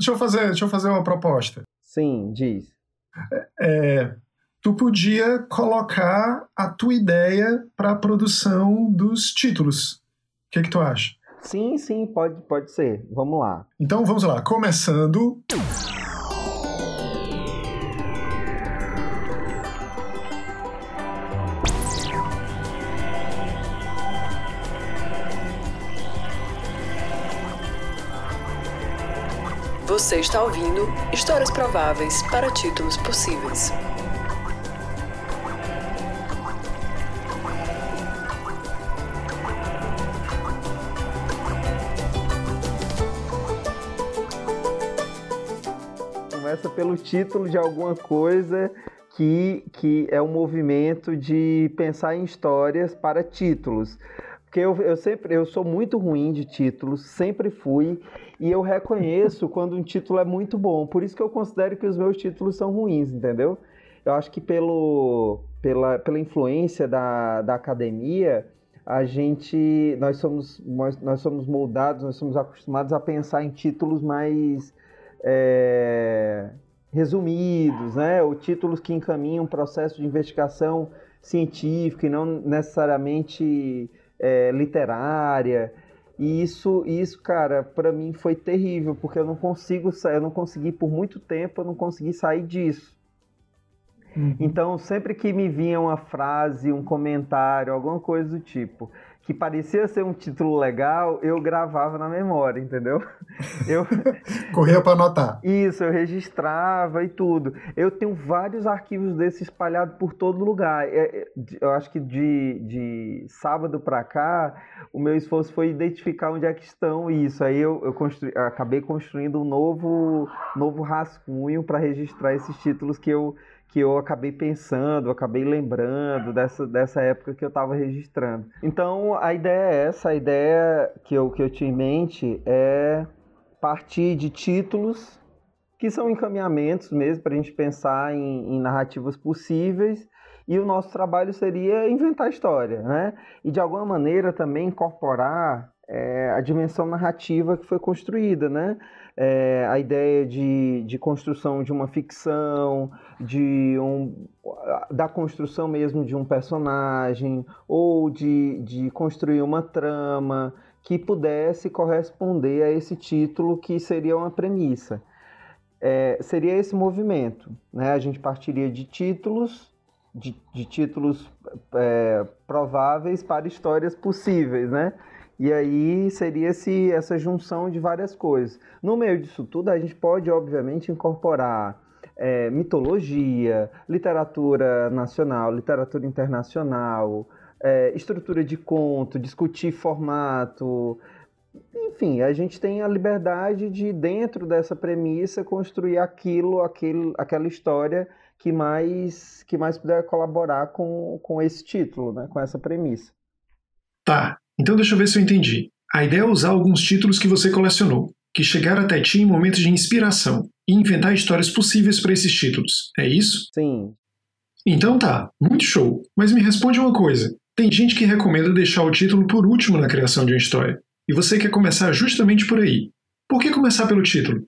deixa eu fazer, deixa eu fazer uma proposta. Sim, diz. É, tu podia colocar a tua ideia para a produção dos títulos. O que, que tu acha? Sim, sim, pode, pode ser. Vamos lá. Então vamos lá. Começando. Você está ouvindo Histórias Prováveis para Títulos Possíveis. Começa pelo título de alguma coisa que, que é um movimento de pensar em histórias para títulos. Porque eu, eu sempre eu sou muito ruim de títulos, sempre fui, e eu reconheço quando um título é muito bom. Por isso que eu considero que os meus títulos são ruins, entendeu? Eu acho que pelo, pela, pela influência da, da academia, a gente nós somos nós, nós somos moldados, nós somos acostumados a pensar em títulos mais é, resumidos, né? Ou títulos que encaminham um processo de investigação científica e não necessariamente é, literária. E isso, isso, cara, para mim foi terrível, porque eu não consigo, eu não consegui por muito tempo, eu não consegui sair disso. Uhum. Então, sempre que me vinha uma frase, um comentário, alguma coisa do tipo, que parecia ser um título legal, eu gravava na memória, entendeu? Eu corria para anotar. Isso, eu registrava e tudo. Eu tenho vários arquivos desses espalhados por todo lugar. É, é, eu acho que de, de sábado para cá, o meu esforço foi identificar onde é que estão isso. Aí eu, eu construí, acabei construindo um novo, novo rascunho para registrar esses títulos que eu que eu acabei pensando, acabei lembrando dessa, dessa época que eu estava registrando. Então a ideia é essa, a ideia que eu, que eu tinha em mente é partir de títulos que são encaminhamentos mesmo para a gente pensar em, em narrativas possíveis e o nosso trabalho seria inventar história, né? E de alguma maneira também incorporar é, a dimensão narrativa que foi construída, né? É, a ideia de, de construção de uma ficção, de um, da construção mesmo de um personagem, ou de, de construir uma trama que pudesse corresponder a esse título que seria uma premissa. É, seria esse movimento, né? A gente partiria de títulos, de, de títulos é, prováveis para histórias possíveis, né? E aí seria esse, essa junção de várias coisas. No meio disso tudo, a gente pode, obviamente, incorporar é, mitologia, literatura nacional, literatura internacional, é, estrutura de conto, discutir formato. Enfim, a gente tem a liberdade de, dentro dessa premissa, construir aquilo, aquele, aquela história que mais, que mais puder colaborar com, com esse título, né, com essa premissa. Tá, então deixa eu ver se eu entendi. A ideia é usar alguns títulos que você colecionou, que chegaram até ti em momentos de inspiração, e inventar histórias possíveis para esses títulos. É isso? Sim. Então tá, muito show. Mas me responde uma coisa. Tem gente que recomenda deixar o título por último na criação de uma história. E você quer começar justamente por aí. Por que começar pelo título?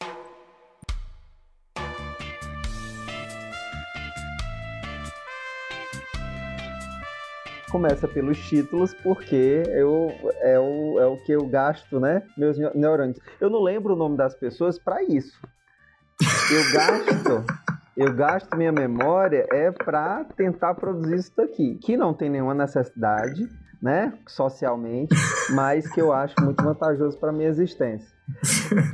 Começa pelos títulos, porque eu, é, o, é o que eu gasto, né? Meus neurônios. Eu não lembro o nome das pessoas para isso. Eu gasto. eu gasto minha memória é para tentar produzir isso daqui, que não tem nenhuma necessidade, né, socialmente, mas que eu acho muito vantajoso para minha existência.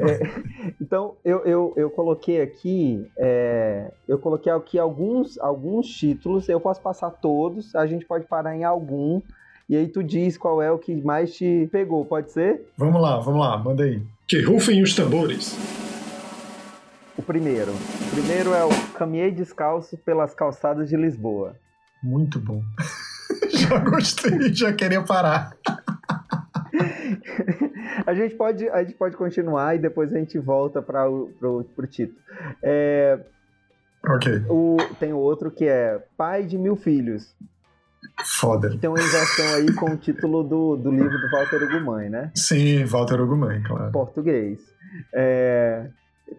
É, então, eu, eu, eu coloquei aqui, é, eu coloquei aqui alguns, alguns títulos, eu posso passar todos, a gente pode parar em algum, e aí tu diz qual é o que mais te pegou, pode ser? Vamos lá, vamos lá, manda aí. Que rufem os tambores. O primeiro. O primeiro é o Caminhei Descalço pelas Calçadas de Lisboa. Muito bom. já gostei, já queria parar. a, gente pode, a gente pode continuar e depois a gente volta para o título. É, ok. O, tem outro que é Pai de Mil Filhos. Foda. Tem uma inversão aí com o título do, do livro do Walter Ugumãe, né? Sim, Walter Ugumãe, claro. Português. É,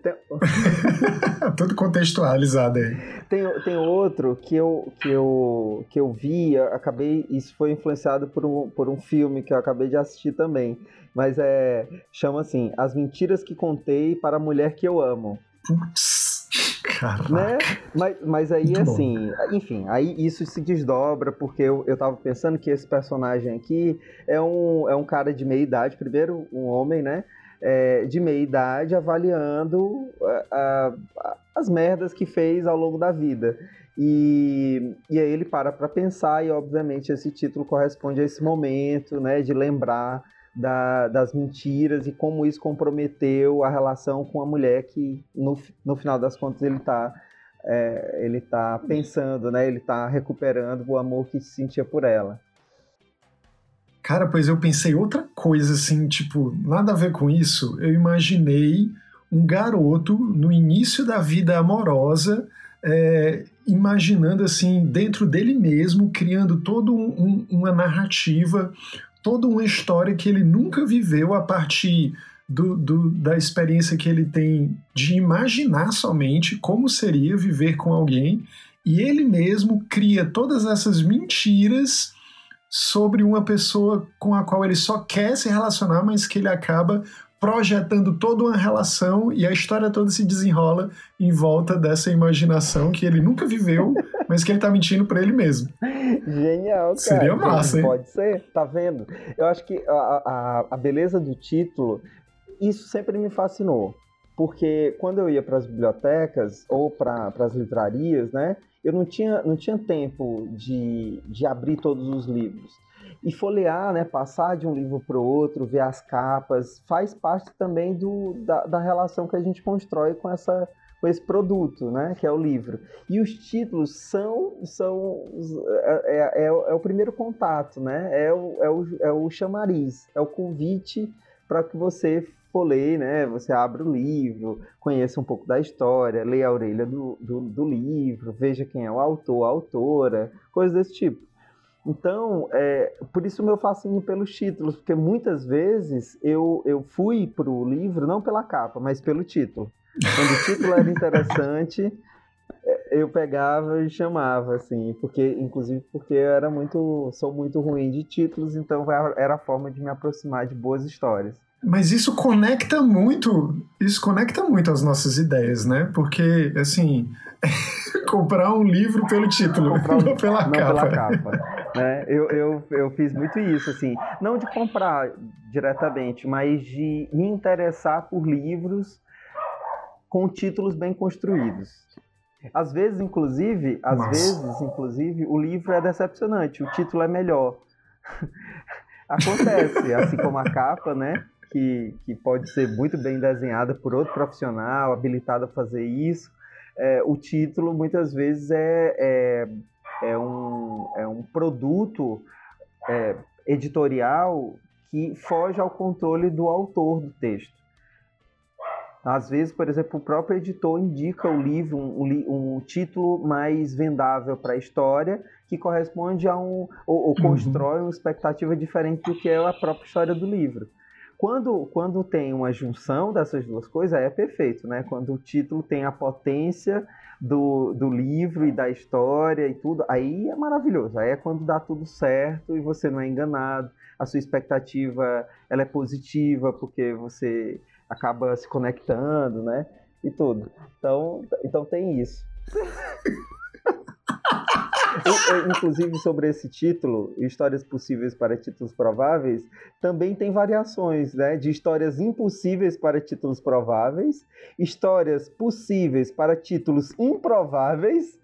Tem... Tudo contextualizado aí. Tem, tem outro que eu, que, eu, que eu vi, acabei. Isso foi influenciado por um, por um filme que eu acabei de assistir também. Mas é. Chama assim: As Mentiras que Contei para a Mulher que Eu Amo. Putz. Caraca. Né? Mas, mas aí, Muito assim, bom. enfim, aí isso se desdobra, porque eu, eu tava pensando que esse personagem aqui é um, é um cara de meia idade, primeiro um homem, né? É, de meia idade avaliando a, a, as merdas que fez ao longo da vida. E, e aí ele para para pensar, e obviamente esse título corresponde a esse momento, né? De lembrar da, das mentiras e como isso comprometeu a relação com a mulher que, no, no final das contas, ele está é, ele tá pensando, né? Ele está recuperando o amor que sentia por ela. Cara, pois eu pensei outra coisa, assim, tipo, nada a ver com isso. Eu imaginei um garoto no início da vida amorosa, é, imaginando, assim, dentro dele mesmo, criando toda um, um, uma narrativa toda uma história que ele nunca viveu a partir do, do, da experiência que ele tem de imaginar somente como seria viver com alguém, e ele mesmo cria todas essas mentiras sobre uma pessoa com a qual ele só quer se relacionar, mas que ele acaba projetando toda uma relação e a história toda se desenrola em volta dessa imaginação que ele nunca viveu, mas que ele tá mentindo para ele mesmo. Genial, cara. Seria massa, hein? Pode ser, tá vendo? Eu acho que a, a, a beleza do título, isso sempre me fascinou. Porque quando eu ia para as bibliotecas ou para as livrarias, né, eu não tinha, não tinha tempo de, de abrir todos os livros e folhear, né, passar de um livro para o outro, ver as capas, faz parte também do, da, da relação que a gente constrói com essa com esse produto, né, que é o livro. E os títulos são, são é, é, é, é o primeiro contato, né, é o, é o, é o chamariz, é o convite para que você folheie, né, você abre o livro, conheça um pouco da história, leia a orelha do, do, do livro, veja quem é o autor, a autora, coisas desse tipo. Então, é, por isso o meu fascínio pelos títulos, porque muitas vezes eu, eu fui para o livro não pela capa, mas pelo título. Quando o título era interessante, é, eu pegava e chamava, assim, porque, inclusive porque eu era muito, sou muito ruim de títulos, então era a forma de me aproximar de boas histórias. Mas isso conecta muito, isso conecta muito as nossas ideias, né? Porque, assim, comprar um livro pelo título, um, não pela não capa. Pela capa né? eu, eu, eu fiz muito isso, assim, não de comprar diretamente, mas de me interessar por livros com títulos bem construídos. Às vezes, inclusive, às Nossa. vezes, inclusive, o livro é decepcionante, o título é melhor. Acontece, assim como a capa, né? Que, que pode ser muito bem desenhada por outro profissional, habilitado a fazer isso. É, o título muitas vezes é, é, é, um, é um produto é, editorial que foge ao controle do autor do texto. Às vezes, por exemplo, o próprio editor indica o livro, um, um título mais vendável para a história, que corresponde a um. ou, ou uhum. constrói uma expectativa diferente do que é a própria história do livro. Quando, quando tem uma junção dessas duas coisas, é perfeito, né? Quando o título tem a potência do, do livro e da história e tudo, aí é maravilhoso. Aí é quando dá tudo certo e você não é enganado, a sua expectativa ela é positiva porque você acaba se conectando, né? E tudo. Então, então tem isso. Inclusive sobre esse título, Histórias Possíveis para Títulos Prováveis, também tem variações, né? De histórias impossíveis para títulos prováveis, histórias possíveis para títulos improváveis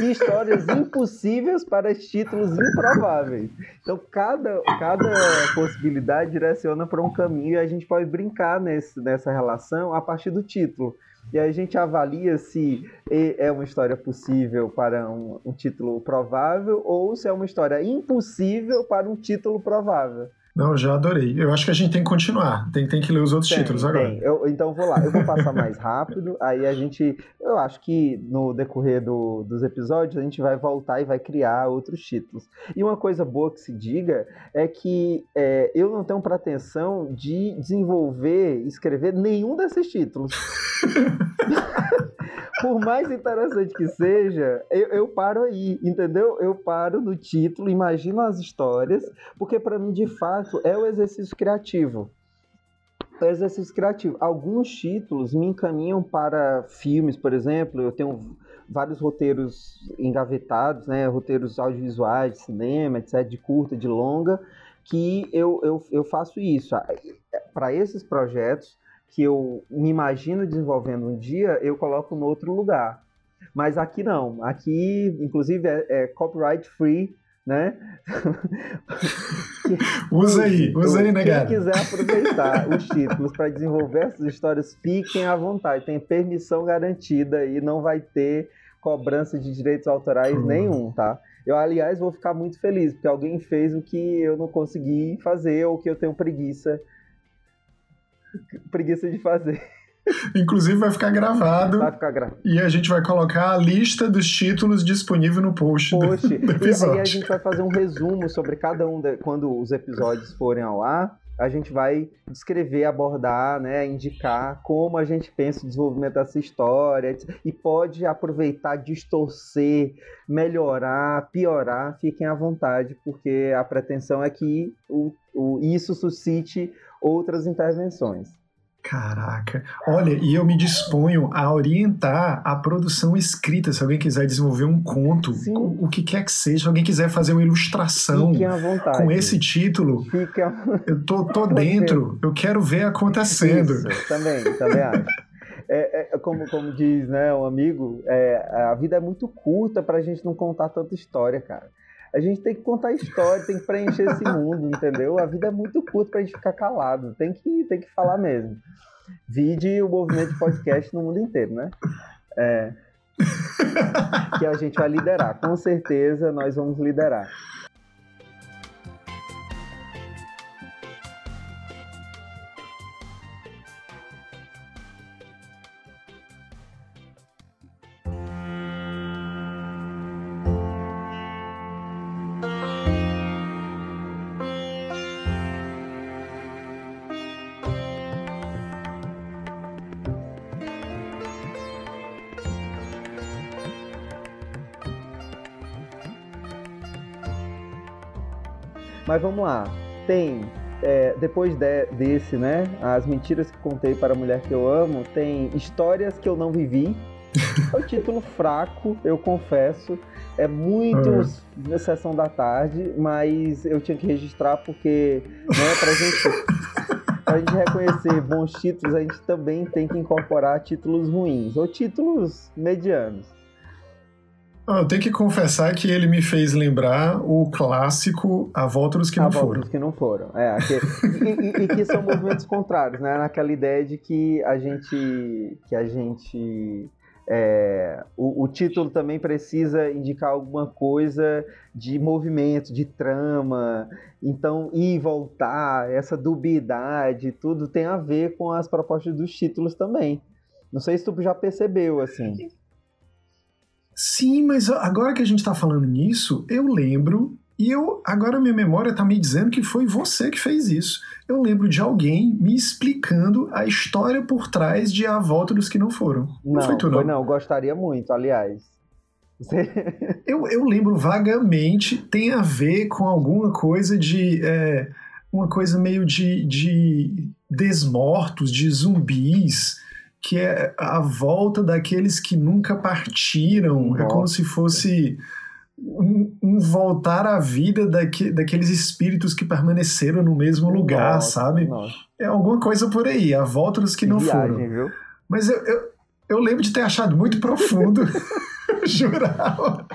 e histórias impossíveis para títulos improváveis. Então, cada, cada possibilidade direciona para um caminho e a gente pode brincar nesse, nessa relação a partir do título. E aí a gente avalia se é uma história possível para um, um, título provável ou se é uma história impossível para um título provável. Não, já adorei. Eu acho que a gente tem que continuar. Tem, tem que ler os outros tem, títulos agora. Tem. Eu, então vou lá. Eu vou passar mais rápido. Aí a gente. Eu acho que no decorrer do, dos episódios a gente vai voltar e vai criar outros títulos. E uma coisa boa que se diga é que é, eu não tenho pretensão de desenvolver, escrever nenhum desses títulos. Por mais interessante que seja, eu, eu paro aí, entendeu? Eu paro no título, imagino as histórias, porque para mim, de fato, é o exercício criativo. É o exercício criativo. Alguns títulos me encaminham para filmes, por exemplo. Eu tenho vários roteiros engavetados, né? Roteiros audiovisuais, de cinema, etc., de curta, de longa, que eu, eu, eu faço isso. Para esses projetos, que eu me imagino desenvolvendo um dia, eu coloco no outro lugar. Mas aqui não. Aqui, inclusive, é, é copyright free, né? usa aí, usa aí, né, Quem quiser aproveitar os títulos para desenvolver essas histórias, fiquem à vontade. Tem permissão garantida e não vai ter cobrança de direitos autorais hum. nenhum, tá? Eu, aliás, vou ficar muito feliz, porque alguém fez o que eu não consegui fazer ou que eu tenho preguiça preguiça de fazer. Inclusive vai ficar gravado. Vai ficar gravado. E a gente vai colocar a lista dos títulos disponível no post, post. Do, do episódio. E aí a gente vai fazer um resumo sobre cada um, de, quando os episódios forem ao ar. A gente vai descrever, abordar, né, indicar como a gente pensa o desenvolvimento dessa história e pode aproveitar, distorcer, melhorar, piorar. Fiquem à vontade, porque a pretensão é que o, o, isso suscite outras intervenções. Caraca. Olha, e eu me disponho a orientar a produção escrita. Se alguém quiser desenvolver um conto, o, o que quer que seja, alguém quiser fazer uma ilustração com esse título, Fica... eu tô, tô dentro, eu quero ver acontecendo. Isso, também, também acho. É, é, como, como diz né, um amigo, é, a vida é muito curta pra gente não contar tanta história, cara. A gente tem que contar história, tem que preencher esse mundo, entendeu? A vida é muito curta pra gente ficar calado. Tem que, tem que falar mesmo. Vide o movimento de podcast no mundo inteiro, né? É, que a gente vai liderar. Com certeza nós vamos liderar. Mas vamos lá. Tem, é, depois de, desse, né? As mentiras que contei para a mulher que eu amo, tem histórias que eu não vivi. É um título fraco, eu confesso. É muito uhum. sessão da tarde, mas eu tinha que registrar porque, né, pra gente, pra gente reconhecer bons títulos, a gente também tem que incorporar títulos ruins ou títulos medianos. Eu tenho que confessar que ele me fez lembrar o clássico A Volta dos que Não a Foram. A Volta dos que Não Foram, é. e, e, e, que são movimentos contrários, né? Naquela ideia de que a gente... Que a gente é, o, o, título também precisa indicar alguma coisa de movimento, de trama, então ir e voltar, essa dubiedade, tudo tem a ver com as propostas dos títulos também. Não sei se tu já percebeu, assim. Sim, mas agora que a gente está falando nisso, eu lembro, e eu agora minha memória está me dizendo que foi você que fez isso. Eu lembro de alguém me explicando a história por trás de A Volta dos que não foram. Não, não foi tu, não? Foi não, gostaria muito, aliás. eu, eu lembro vagamente, tem a ver com alguma coisa de. É, uma coisa meio de, de desmortos, de zumbis que é a volta daqueles que nunca partiram. Nossa. É como se fosse um, um, voltar à vida daque, daqueles espíritos que permaneceram no mesmo lugar, nossa, sabe? Nossa. É alguma coisa por aí, a volta dos que, que não viagem, foram. Viu? Mas eu, eu, eu, lembro de ter achado muito profundo. Jurava.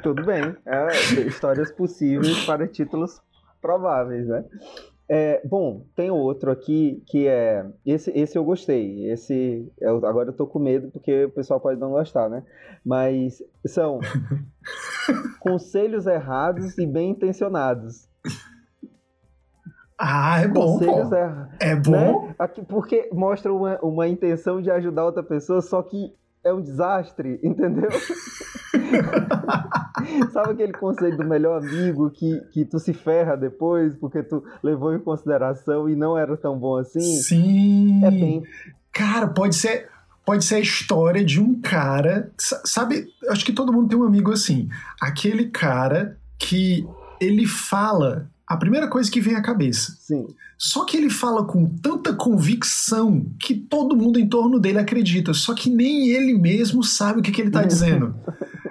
Tudo bem. É, histórias possíveis para títulos prováveis, né? É, bom, tem outro aqui que é. Esse, esse eu gostei. Esse. Eu, agora eu tô com medo porque o pessoal pode não gostar, né? Mas são conselhos errados e bem intencionados. Ah, é bom, pô. É, é bom. Né? Aqui, porque mostra uma, uma intenção de ajudar outra pessoa, só que é um desastre, entendeu? Sabe aquele conceito do melhor amigo que, que tu se ferra depois porque tu levou em consideração e não era tão bom assim? Sim. É bem. Cara, pode ser. Pode ser a história de um cara. Sabe, acho que todo mundo tem um amigo assim. Aquele cara que ele fala a primeira coisa que vem à cabeça. Sim. Só que ele fala com tanta convicção que todo mundo em torno dele acredita, só que nem ele mesmo sabe o que, que ele está dizendo.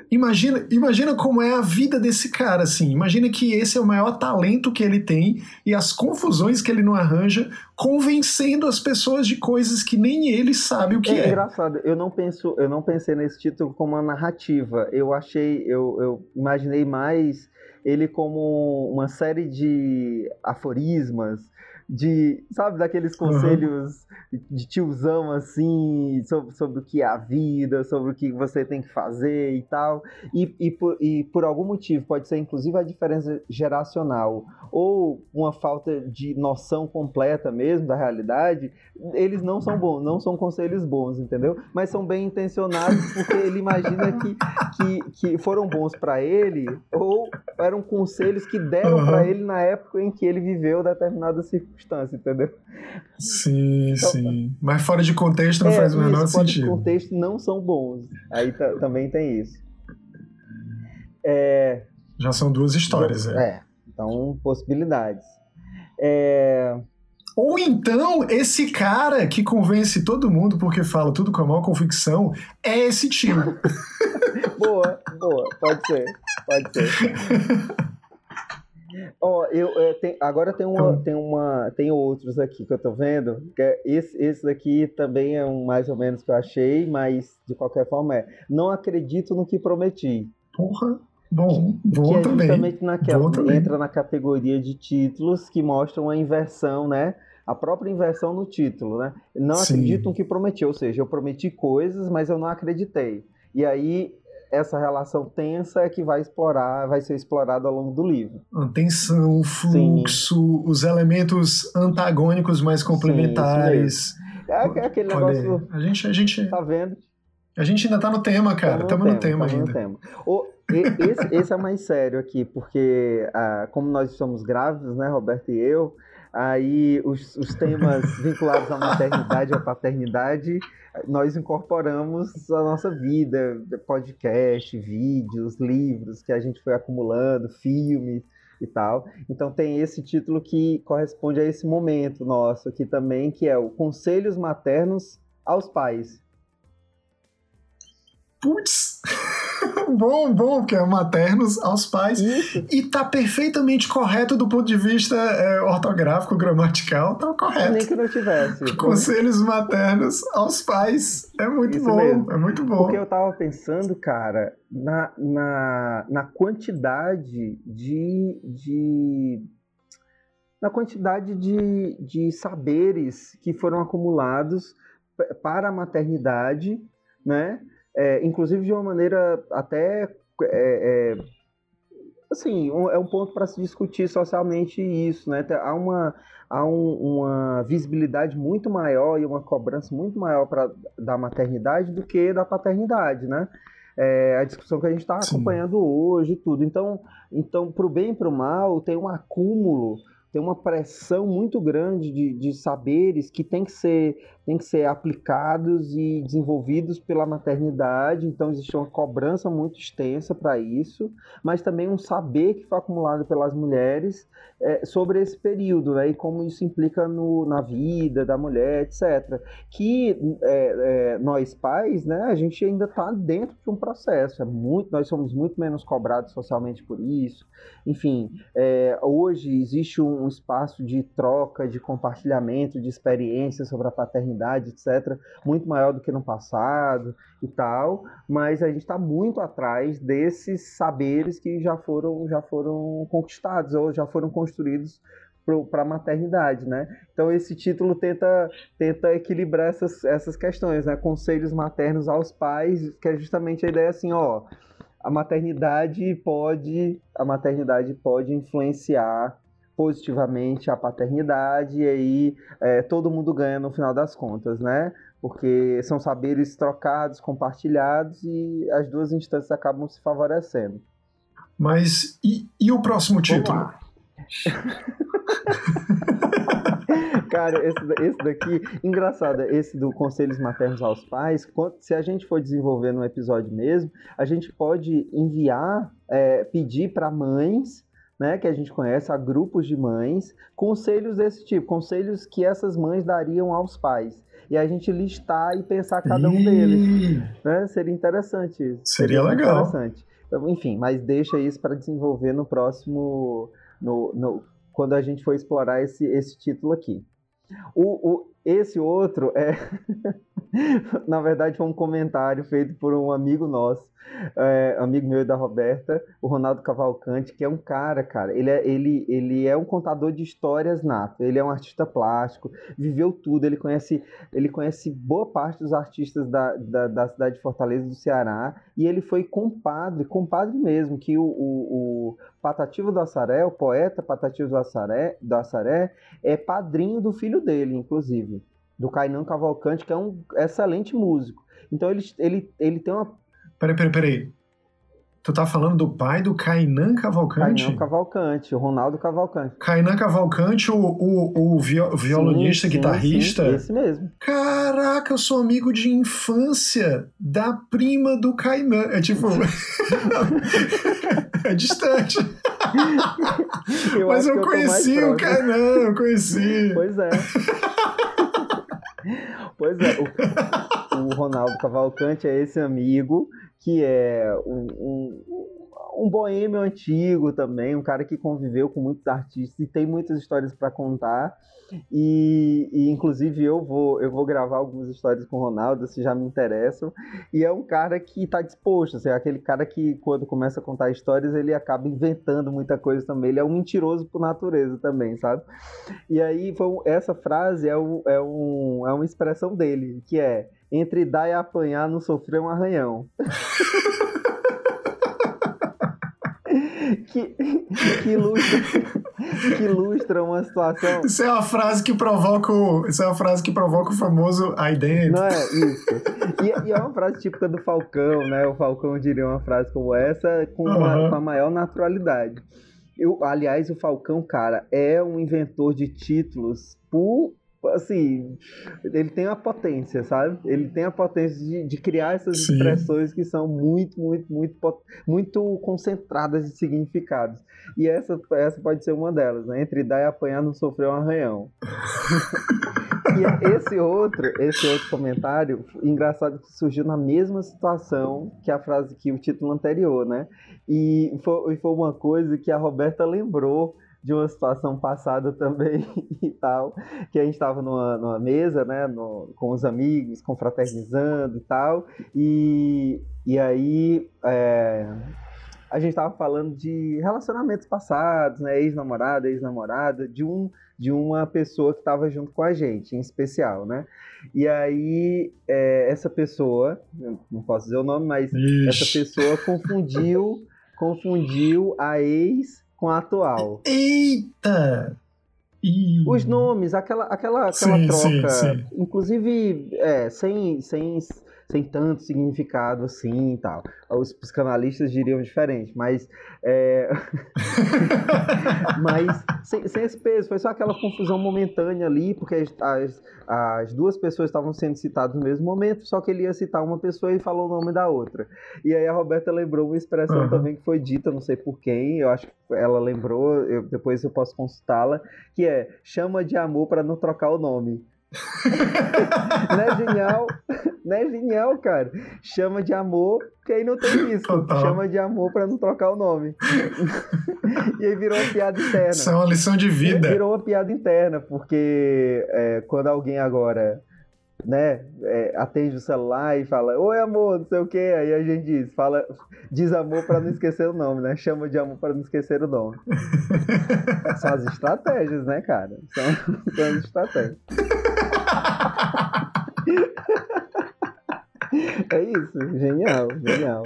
Imagina, imagina como é a vida desse cara, assim. Imagina que esse é o maior talento que ele tem e as confusões que ele não arranja, convencendo as pessoas de coisas que nem ele sabe o que é. É engraçado. Eu não penso, eu não pensei nesse título como uma narrativa. Eu achei, eu, eu imaginei mais ele como uma série de aforismas de, sabe, daqueles conselhos uhum. de tiozão assim, sobre, sobre o que é a vida, sobre o que você tem que fazer e tal. E, e, por, e por algum motivo, pode ser inclusive a diferença geracional ou uma falta de noção completa mesmo da realidade, eles não são bons, não são conselhos bons, entendeu? Mas são bem intencionados porque ele imagina que, que, que foram bons para ele ou eram conselhos que deram uhum. para ele na época em que ele viveu determinada circunstância circunstância, entendeu? Sim, então, sim. Mas fora de contexto não é, faz o menor isso, sentido. Fora de contexto não são bons. Aí também tem isso. É... Já são duas histórias, é. é. Então, possibilidades. É... Ou então, esse cara que convence todo mundo porque fala tudo com a maior convicção é esse tio. boa, boa. Pode ser. Pode ser. Ó, oh, eu, eu tem, agora tem uma, então. tem uma, tem outros aqui que eu tô vendo. Que é esse, esse daqui também é um mais ou menos que eu achei, mas de qualquer forma é. Não acredito no que prometi. Porra. Bom, bom que é também. justamente naquela, bom também. entra na categoria de títulos que mostram a inversão, né? A própria inversão no título, né? Não Sim. acredito no que prometi, ou seja, eu prometi coisas, mas eu não acreditei. E aí essa relação tensa é que vai explorar, vai ser explorada ao longo do livro. A tensão, o fluxo, Sim. os elementos antagônicos mais complementares. Sim, é, é aquele negócio. A gente, a gente. Tá vendo? A gente ainda tá no tema, cara. Estamos no, no, tema, ainda. No tema. O, esse, esse, é mais sério aqui, porque ah, como nós somos grávidos, né, Roberto e eu, aí os, os temas vinculados à maternidade e à paternidade nós incorporamos a nossa vida, podcast, vídeos, livros que a gente foi acumulando, filmes e tal. Então tem esse título que corresponde a esse momento nosso aqui também, que é o Conselhos Maternos aos Pais. Putz! bom, bom, porque é maternos aos pais. Isso. E tá perfeitamente correto do ponto de vista é, ortográfico, gramatical, tá correto. Nem que não tivesse. Conselhos maternos aos pais. É muito Isso bom, mesmo. é muito bom. Porque eu tava pensando, cara, na, na, na quantidade de, de na quantidade de, de saberes que foram acumulados para a maternidade, né? É, inclusive de uma maneira até é, é, assim um, é um ponto para se discutir socialmente isso, né? Há uma há um, uma visibilidade muito maior e uma cobrança muito maior para da maternidade do que da paternidade, né? É, a discussão que a gente está acompanhando hoje e tudo. Então, então para o bem e para o mal, tem um acúmulo tem uma pressão muito grande de, de saberes que tem que ser tem que ser aplicados e desenvolvidos pela maternidade, então existe uma cobrança muito extensa para isso, mas também um saber que foi acumulado pelas mulheres é, sobre esse período, né, e como isso implica no, na vida da mulher, etc. Que é, é, nós pais, né, a gente ainda está dentro de um processo, é muito, nós somos muito menos cobrados socialmente por isso, enfim, é, hoje existe um espaço de troca, de compartilhamento de experiências sobre a paternidade etc., muito maior do que no passado e tal, mas a gente está muito atrás desses saberes que já foram, já foram conquistados ou já foram construídos para a maternidade, né? Então esse título tenta, tenta equilibrar essas, essas questões, né? Conselhos maternos aos pais, que é justamente a ideia assim, ó, a maternidade pode, a maternidade pode influenciar positivamente a paternidade e aí é, todo mundo ganha no final das contas, né? Porque são saberes trocados, compartilhados e as duas instâncias acabam se favorecendo. Mas e, e o próximo título? Cara, esse, esse daqui, engraçado, esse do Conselhos Maternos aos Pais, se a gente for desenvolver no episódio mesmo, a gente pode enviar, é, pedir para mães né, que a gente conhece, a grupos de mães, conselhos desse tipo, conselhos que essas mães dariam aos pais. E a gente listar e pensar cada um deles. Né? Seria interessante isso. Seria, Seria legal. Interessante. Enfim, mas deixa isso para desenvolver no próximo. No, no, quando a gente for explorar esse, esse título aqui. O, o, esse outro é, na verdade, foi um comentário feito por um amigo nosso, é, amigo meu e da Roberta, o Ronaldo Cavalcante, que é um cara, cara, ele é, ele, ele é um contador de histórias nato, ele é um artista plástico, viveu tudo, ele conhece, ele conhece boa parte dos artistas da, da, da cidade de Fortaleza do Ceará, e ele foi compadre, compadre mesmo, que o, o, o Patativo do Assaré, o poeta Patativo do Assaré, do Assaré, é padrinho do filho dele, inclusive, do Kainan Cavalcante, que é um excelente músico. Então ele, ele, ele tem uma Peraí, peraí, peraí. Tu tá falando do pai do Kainan Cavalcante? Kainan Cavalcante, o Ronaldo Cavalcante. Kainan Cavalcante, o, o, o violonista, sim, sim, guitarrista? Sim, esse mesmo. Caraca, eu sou amigo de infância da prima do Kainan. É tipo. é distante. Eu Mas eu conheci o Kainan, eu conheci. Pois é. Pois é, o, o Ronaldo Cavalcante é esse amigo que é um, um, um boêmio antigo também, um cara que conviveu com muitos artistas e tem muitas histórias para contar. E, e, inclusive eu vou eu vou gravar algumas histórias com o Ronaldo, se já me interessam. E é um cara que está disposto, assim, é aquele cara que quando começa a contar histórias ele acaba inventando muita coisa também. Ele é um mentiroso por natureza também, sabe? E aí foi, essa frase é, é, um, é uma expressão dele, que é entre dar e apanhar não sofrer um arranhão. que, que, ilustra, que ilustra uma situação. Isso é uma frase que provoca o, isso é uma frase que provoca o famoso dentro. Não é isso. E, e, é uma frase típica do Falcão, né? O Falcão diria uma frase como essa com, uhum. uma, com a maior naturalidade. Eu, aliás, o Falcão, cara, é um inventor de títulos por assim, ele tem a potência, sabe? Ele tem a potência de, de criar essas Sim. expressões que são muito, muito, muito, muito concentradas de significados. E essa, essa pode ser uma delas, né? Entre dar e apanhar não sofrer um arranhão. e esse outro, esse outro comentário, engraçado que surgiu na mesma situação que a frase que o título anterior, né? E foi, foi uma coisa que a Roberta lembrou de uma situação passada também e tal, que a gente estava numa, numa, mesa, né, no, com os amigos, confraternizando e tal, e, e aí é, a gente estava falando de relacionamentos passados, né, ex-namorada, ex-namorada, de um de uma pessoa que estava junto com a gente, em especial, né? E aí é, essa pessoa, não posso dizer o nome, mas Ixi. essa pessoa confundiu confundiu a ex com a atual. Eita! Os nomes, aquela, aquela, aquela sim, troca, sim, sim. inclusive é, sem, sem sem tanto significado assim e tal. Os psicanalistas diriam diferente, mas. É... mas sem, sem, esse peso, foi só aquela confusão momentânea ali, porque as, as, as, duas pessoas estavam sendo citadas no mesmo momento, só que ele ia citar uma pessoa e falou o nome da outra. E aí a Roberta lembrou uma expressão uhum. também que foi dita, não sei por quem, eu acho que ela lembrou, eu, depois eu posso consultá-la, que é chama de amor para não trocar o nome. não é genial? Não é genial, cara? Chama de amor, porque aí não tem isso. Total. Chama de amor para não trocar o nome. e aí virou uma piada interna. Isso é uma lição de vida. Virou uma piada interna, porque é, quando alguém agora né, é, atende o celular e fala, oi amor, não sei o que, aí a gente diz, fala, diz amor para não esquecer o nome, né? Chama de amor para não esquecer o nome. São as estratégias, né, cara? São, são as estratégias. É isso, genial, genial.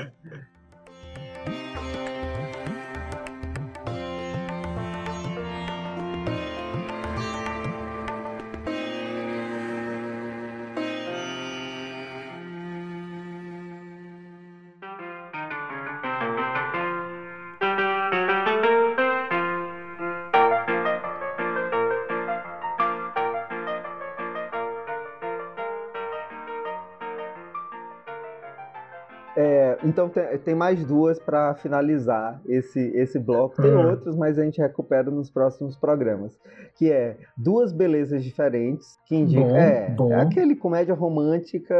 Então tem, tem, mais duas para finalizar esse, esse bloco. Tem uhum. outros, mas a gente recupera nos próximos programas. Que é Duas Belezas Diferentes, que indica. Bom, é, bom. é aquele comédia romântica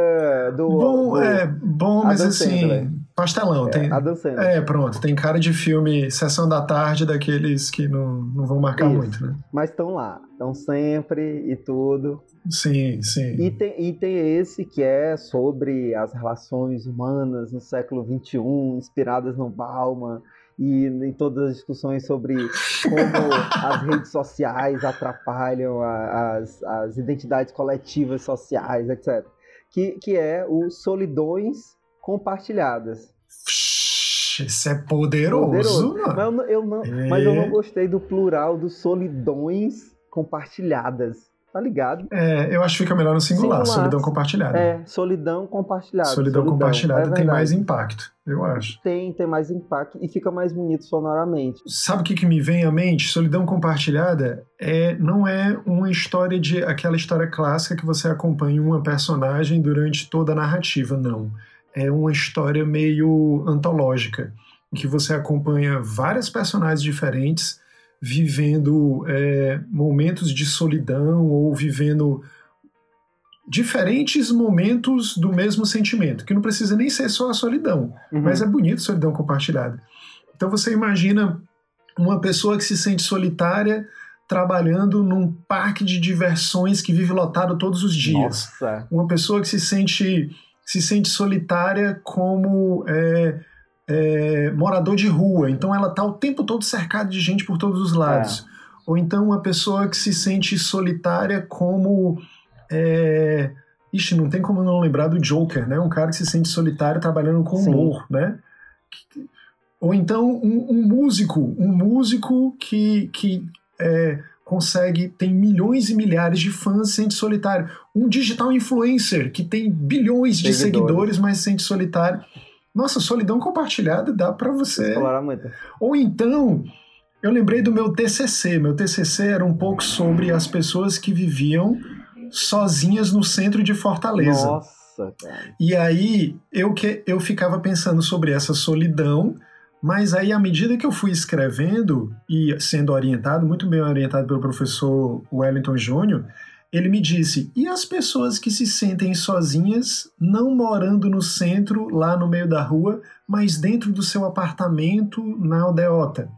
do. Bom, do, é, bom, mas assim. Sandler. Pastelão, é, tem. Adam Sandler. É, pronto, tem cara de filme Sessão da Tarde, daqueles que não, não vão marcar Isso. muito, né? Mas estão lá, estão sempre e tudo. Sim, sim. E tem, e tem esse que é sobre as relações humanas no século XXI, inspiradas no Bauman, e em todas as discussões sobre como as redes sociais atrapalham a, as, as identidades coletivas sociais, etc. Que, que é o Solidões Compartilhadas. Isso é poderoso, poderoso. Mas, eu, eu não, é. mas eu não gostei do plural dos solidões compartilhadas. Tá ligado? É, eu acho que fica melhor no singular, singular. solidão compartilhada. É, solidão compartilhada. Solidão, solidão compartilhada é tem mais impacto, eu acho. Tem, tem mais impacto e fica mais bonito sonoramente. Sabe o que, que me vem à mente? Solidão compartilhada é, não é uma história de aquela história clássica que você acompanha uma personagem durante toda a narrativa, não. É uma história meio antológica, em que você acompanha várias personagens diferentes vivendo é, momentos de solidão ou vivendo diferentes momentos do mesmo sentimento, que não precisa nem ser só a solidão, uhum. mas é bonito solidão compartilhada. Então você imagina uma pessoa que se sente solitária trabalhando num parque de diversões que vive lotado todos os dias. Nossa. Uma pessoa que se sente se sente solitária como é, é, morador de rua, então ela está o tempo todo cercada de gente por todos os lados. É. Ou então uma pessoa que se sente solitária como. É... Ixi, não tem como não lembrar do Joker, né? Um cara que se sente solitário trabalhando com humor, né? Ou então um, um, músico, um músico que, que é, consegue, tem milhões e milhares de fãs se sente solitário. Um digital influencer que tem bilhões de seguidores, seguidores mas se sente solitário. Nossa, solidão compartilhada dá para você. Ou então, eu lembrei do meu TCC. Meu TCC era um pouco sobre as pessoas que viviam sozinhas no centro de Fortaleza. Nossa, cara. E aí eu que eu ficava pensando sobre essa solidão, mas aí à medida que eu fui escrevendo e sendo orientado, muito bem orientado pelo professor Wellington Júnior, ele me disse: e as pessoas que se sentem sozinhas, não morando no centro, lá no meio da rua, mas dentro do seu apartamento na aldeota?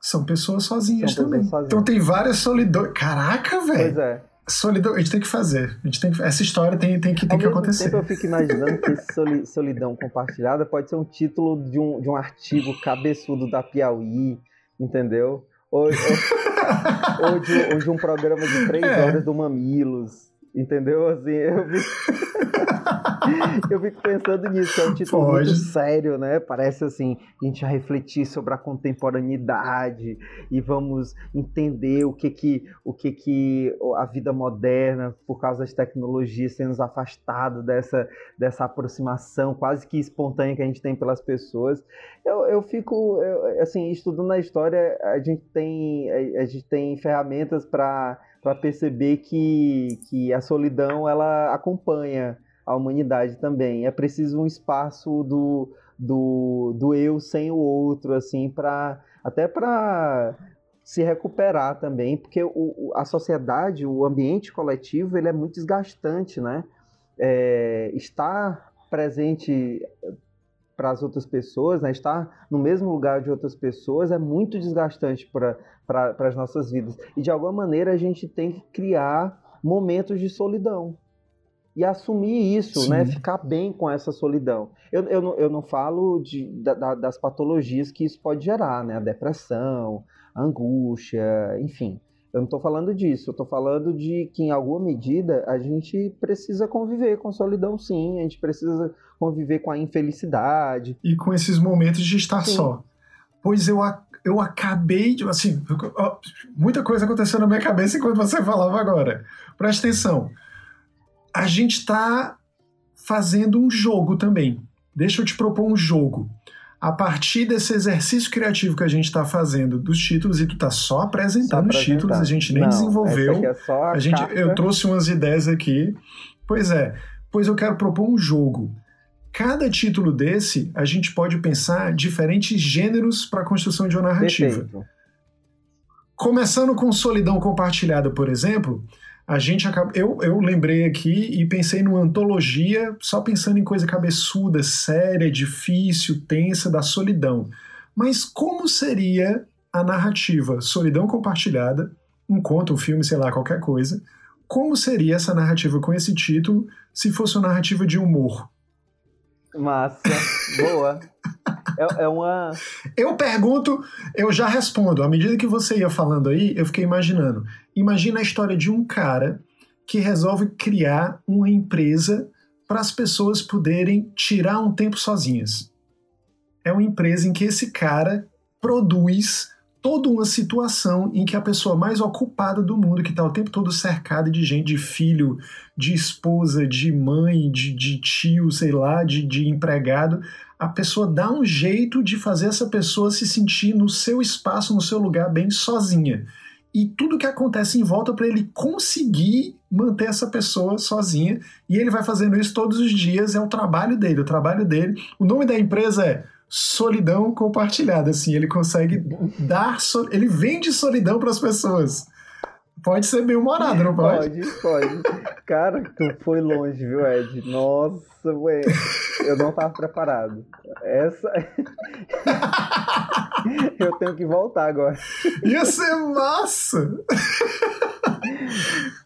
São pessoas sozinhas São também. Pessoas sozinhas. Então tem várias solidões. Caraca, velho! Pois é. Solidão, a gente tem que fazer. A gente tem que, essa história tem, tem que, tem Ao que acontecer. Tempo eu fico imaginando que solidão compartilhada pode ser um título de um, de um artigo cabeçudo da Piauí, entendeu? Ou, ou, ou, de, ou, de, um programa de três é. horas do Mamilos. Entendeu? Assim, eu vi. eu fico pensando nisso, é um título Pode. muito sério, né? Parece assim, a gente vai refletir sobre a contemporaneidade e vamos entender o que que, o que, que a vida moderna, por causa das tecnologias, tem nos afastado dessa, dessa aproximação quase que espontânea que a gente tem pelas pessoas. Eu, eu fico, eu, assim, estudando a história, a gente tem, a, a gente tem ferramentas para para perceber que, que a solidão ela acompanha a humanidade também. É preciso um espaço do, do, do eu sem o outro, assim, para até para se recuperar também, porque o, a sociedade, o ambiente coletivo, ele é muito desgastante, né? É, estar presente para as outras pessoas, né? estar no mesmo lugar de outras pessoas é muito desgastante para as nossas vidas. E de alguma maneira a gente tem que criar momentos de solidão e assumir isso, né? Sim. né? Ficar bem com essa solidão. Eu, eu, não, eu não falo de, da, das patologias que isso pode gerar, né? A depressão, a angústia, enfim. Eu não estou falando disso, eu estou falando de que, em alguma medida, a gente precisa conviver com solidão, sim, a gente precisa conviver com a infelicidade. E com esses momentos de estar sim. só. Pois eu, eu acabei de. Assim, muita coisa aconteceu na minha cabeça enquanto você falava agora. Preste atenção a gente está fazendo um jogo também. Deixa eu te propor um jogo. A partir desse exercício criativo que a gente está fazendo dos títulos, e tu está só apresentando os títulos, a gente nem Não, desenvolveu. É a, a gente, eu trouxe umas ideias aqui. Pois é, pois eu quero propor um jogo. Cada título desse, a gente pode pensar diferentes gêneros para a construção de uma narrativa. Perfeito. Começando com Solidão Compartilhada, por exemplo, a gente acaba, eu, eu lembrei aqui e pensei numa antologia, só pensando em coisa cabeçuda, séria, difícil, tensa, da solidão. Mas como seria a narrativa Solidão Compartilhada, um conto, um filme, sei lá, qualquer coisa, como seria essa narrativa com esse título se fosse uma narrativa de humor? Massa, boa. É, é, uma. Eu pergunto, eu já respondo. À medida que você ia falando aí, eu fiquei imaginando. Imagina a história de um cara que resolve criar uma empresa para as pessoas poderem tirar um tempo sozinhas. É uma empresa em que esse cara produz toda uma situação em que a pessoa mais ocupada do mundo, que está o tempo todo cercada de gente, de filho, de esposa, de mãe, de, de tio, sei lá, de, de empregado, a pessoa dá um jeito de fazer essa pessoa se sentir no seu espaço, no seu lugar, bem sozinha. E tudo que acontece em volta para ele conseguir manter essa pessoa sozinha. E ele vai fazendo isso todos os dias, é o trabalho dele. O trabalho dele. O nome da empresa é solidão compartilhada, assim, ele consegue dar, so... ele vende solidão para as pessoas. Pode ser bem humorado, não pode? Pode, pode. Cara, tu foi longe, viu, Ed? Nossa, ué. Eu não tava preparado. Essa. Eu tenho que voltar agora. Ia ser massa!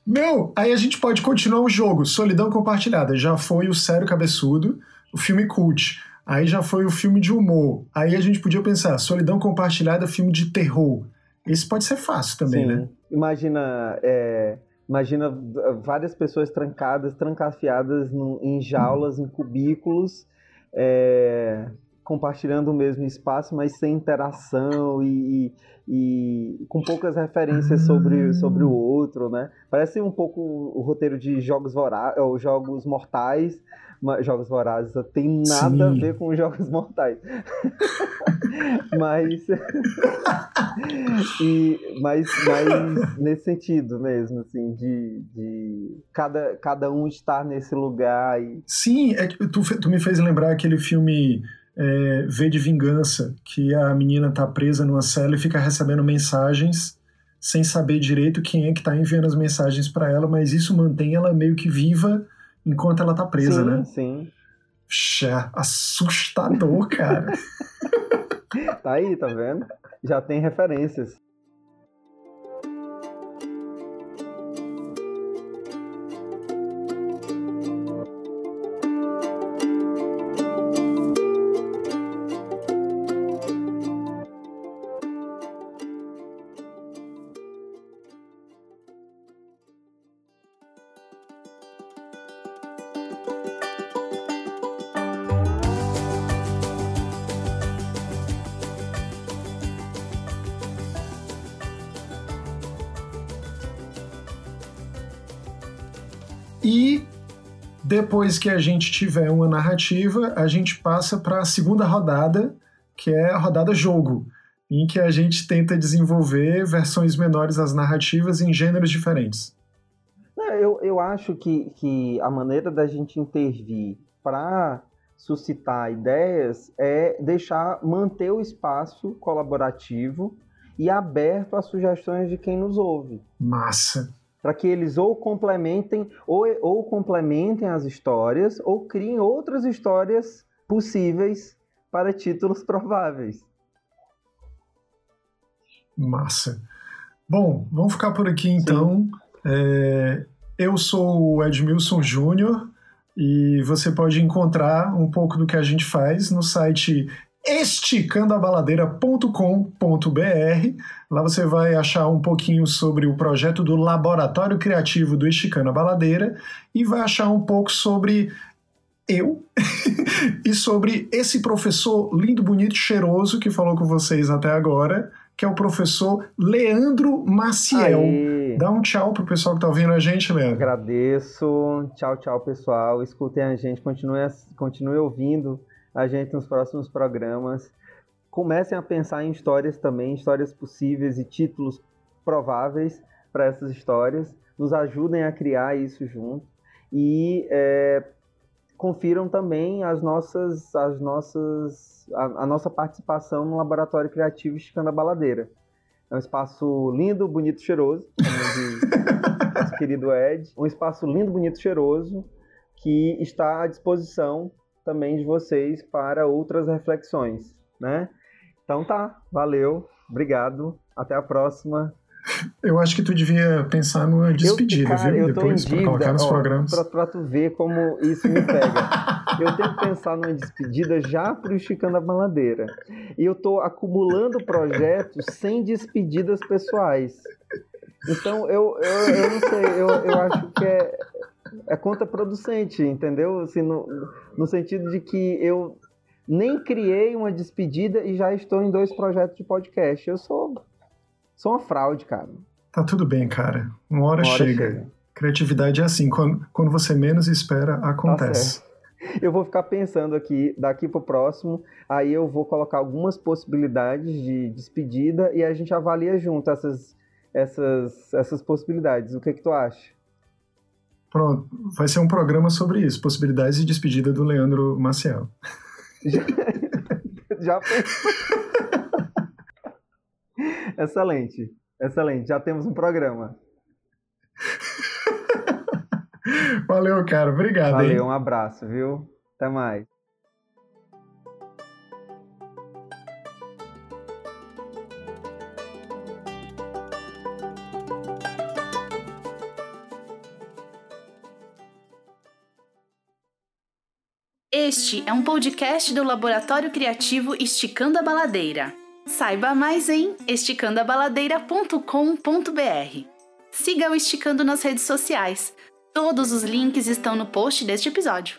Meu, aí a gente pode continuar o jogo. Solidão compartilhada. Já foi o Sério Cabeçudo, o filme cult. Aí já foi o filme de humor. Aí a gente podia pensar, Solidão Compartilhada, filme de terror. Esse pode ser fácil também, Sim. né? Imagina, é, imagina várias pessoas trancadas, trancafiadas em jaulas, em cubículos, é, compartilhando o mesmo espaço, mas sem interação e, e, e com poucas referências sobre, sobre o outro, né? Parece um pouco o roteiro de Jogos, Vora ou Jogos Mortais, Jogos Vorazes tem nada Sim. a ver com Jogos Mortais. mas, e, mas, mas nesse sentido mesmo, assim, de, de cada, cada um estar nesse lugar. E... Sim, é, tu, tu me fez lembrar aquele filme é, V de Vingança, que a menina tá presa numa cela e fica recebendo mensagens sem saber direito quem é que tá enviando as mensagens para ela, mas isso mantém ela meio que viva enquanto ela tá presa, sim, né? Sim. Xé, assustador, cara. tá aí, tá vendo? Já tem referências. Depois que a gente tiver uma narrativa, a gente passa para a segunda rodada, que é a rodada jogo, em que a gente tenta desenvolver versões menores das narrativas em gêneros diferentes. Eu, eu acho que, que a maneira da gente intervir para suscitar ideias é deixar manter o espaço colaborativo e aberto às sugestões de quem nos ouve. Massa para que eles ou complementem ou, ou complementem as histórias ou criem outras histórias possíveis para títulos prováveis. Massa. Bom, vamos ficar por aqui então. É, eu sou o Edmilson Júnior e você pode encontrar um pouco do que a gente faz no site esticandoabaladeira.com.br. Lá você vai achar um pouquinho sobre o projeto do Laboratório Criativo do Esticando a Baladeira e vai achar um pouco sobre eu e sobre esse professor lindo, bonito, cheiroso que falou com vocês até agora, que é o professor Leandro Maciel. Aê. Dá um tchau pro pessoal que tá ouvindo a gente, Leandro. Agradeço. Tchau, tchau, pessoal. Escutem a gente, continue, continue ouvindo a gente nos próximos programas. Comecem a pensar em histórias também, histórias possíveis e títulos prováveis para essas histórias. Nos ajudem a criar isso junto. E é, confiram também as nossas, as nossas, a, a nossa participação no Laboratório Criativo Esticando a Baladeira. É um espaço lindo, bonito, cheiroso, como nosso querido Ed. Um espaço lindo, bonito, cheiroso, que está à disposição também de vocês para outras reflexões, né? Então tá, valeu, obrigado, até a próxima. Eu acho que tu devia pensar numa despedida, eu, cara, viu? Eu Depois, pra colocar nos ó, programas. Pra, pra, tu ver como isso me pega. eu tenho que pensar numa despedida já pro Esticando a Baladeira. E eu tô acumulando projetos sem despedidas pessoais. Então, eu, eu, eu não sei, eu, eu acho que é, é contraproducente, entendeu? Assim, no, no sentido de que eu nem criei uma despedida e já estou em dois projetos de podcast. Eu sou Sou uma fraude, cara. Tá tudo bem, cara. Uma hora, uma hora chega. chega. Criatividade é assim, quando, quando você menos espera, acontece. Tá eu vou ficar pensando aqui, daqui pro próximo, aí eu vou colocar algumas possibilidades de despedida e a gente avalia junto essas, essas, essas possibilidades. O que, que tu acha? Pronto, vai ser um programa sobre isso, possibilidades de despedida do Leandro Maciel. Já? Excelente, excelente. Já temos um programa. Valeu, cara. Obrigado. Valeu, hein? um abraço, viu? Até mais. Este é um podcast do Laboratório Criativo Esticando a Baladeira. Saiba mais em esticandoabaladeira.com.br. Siga o Esticando nas redes sociais. Todos os links estão no post deste episódio.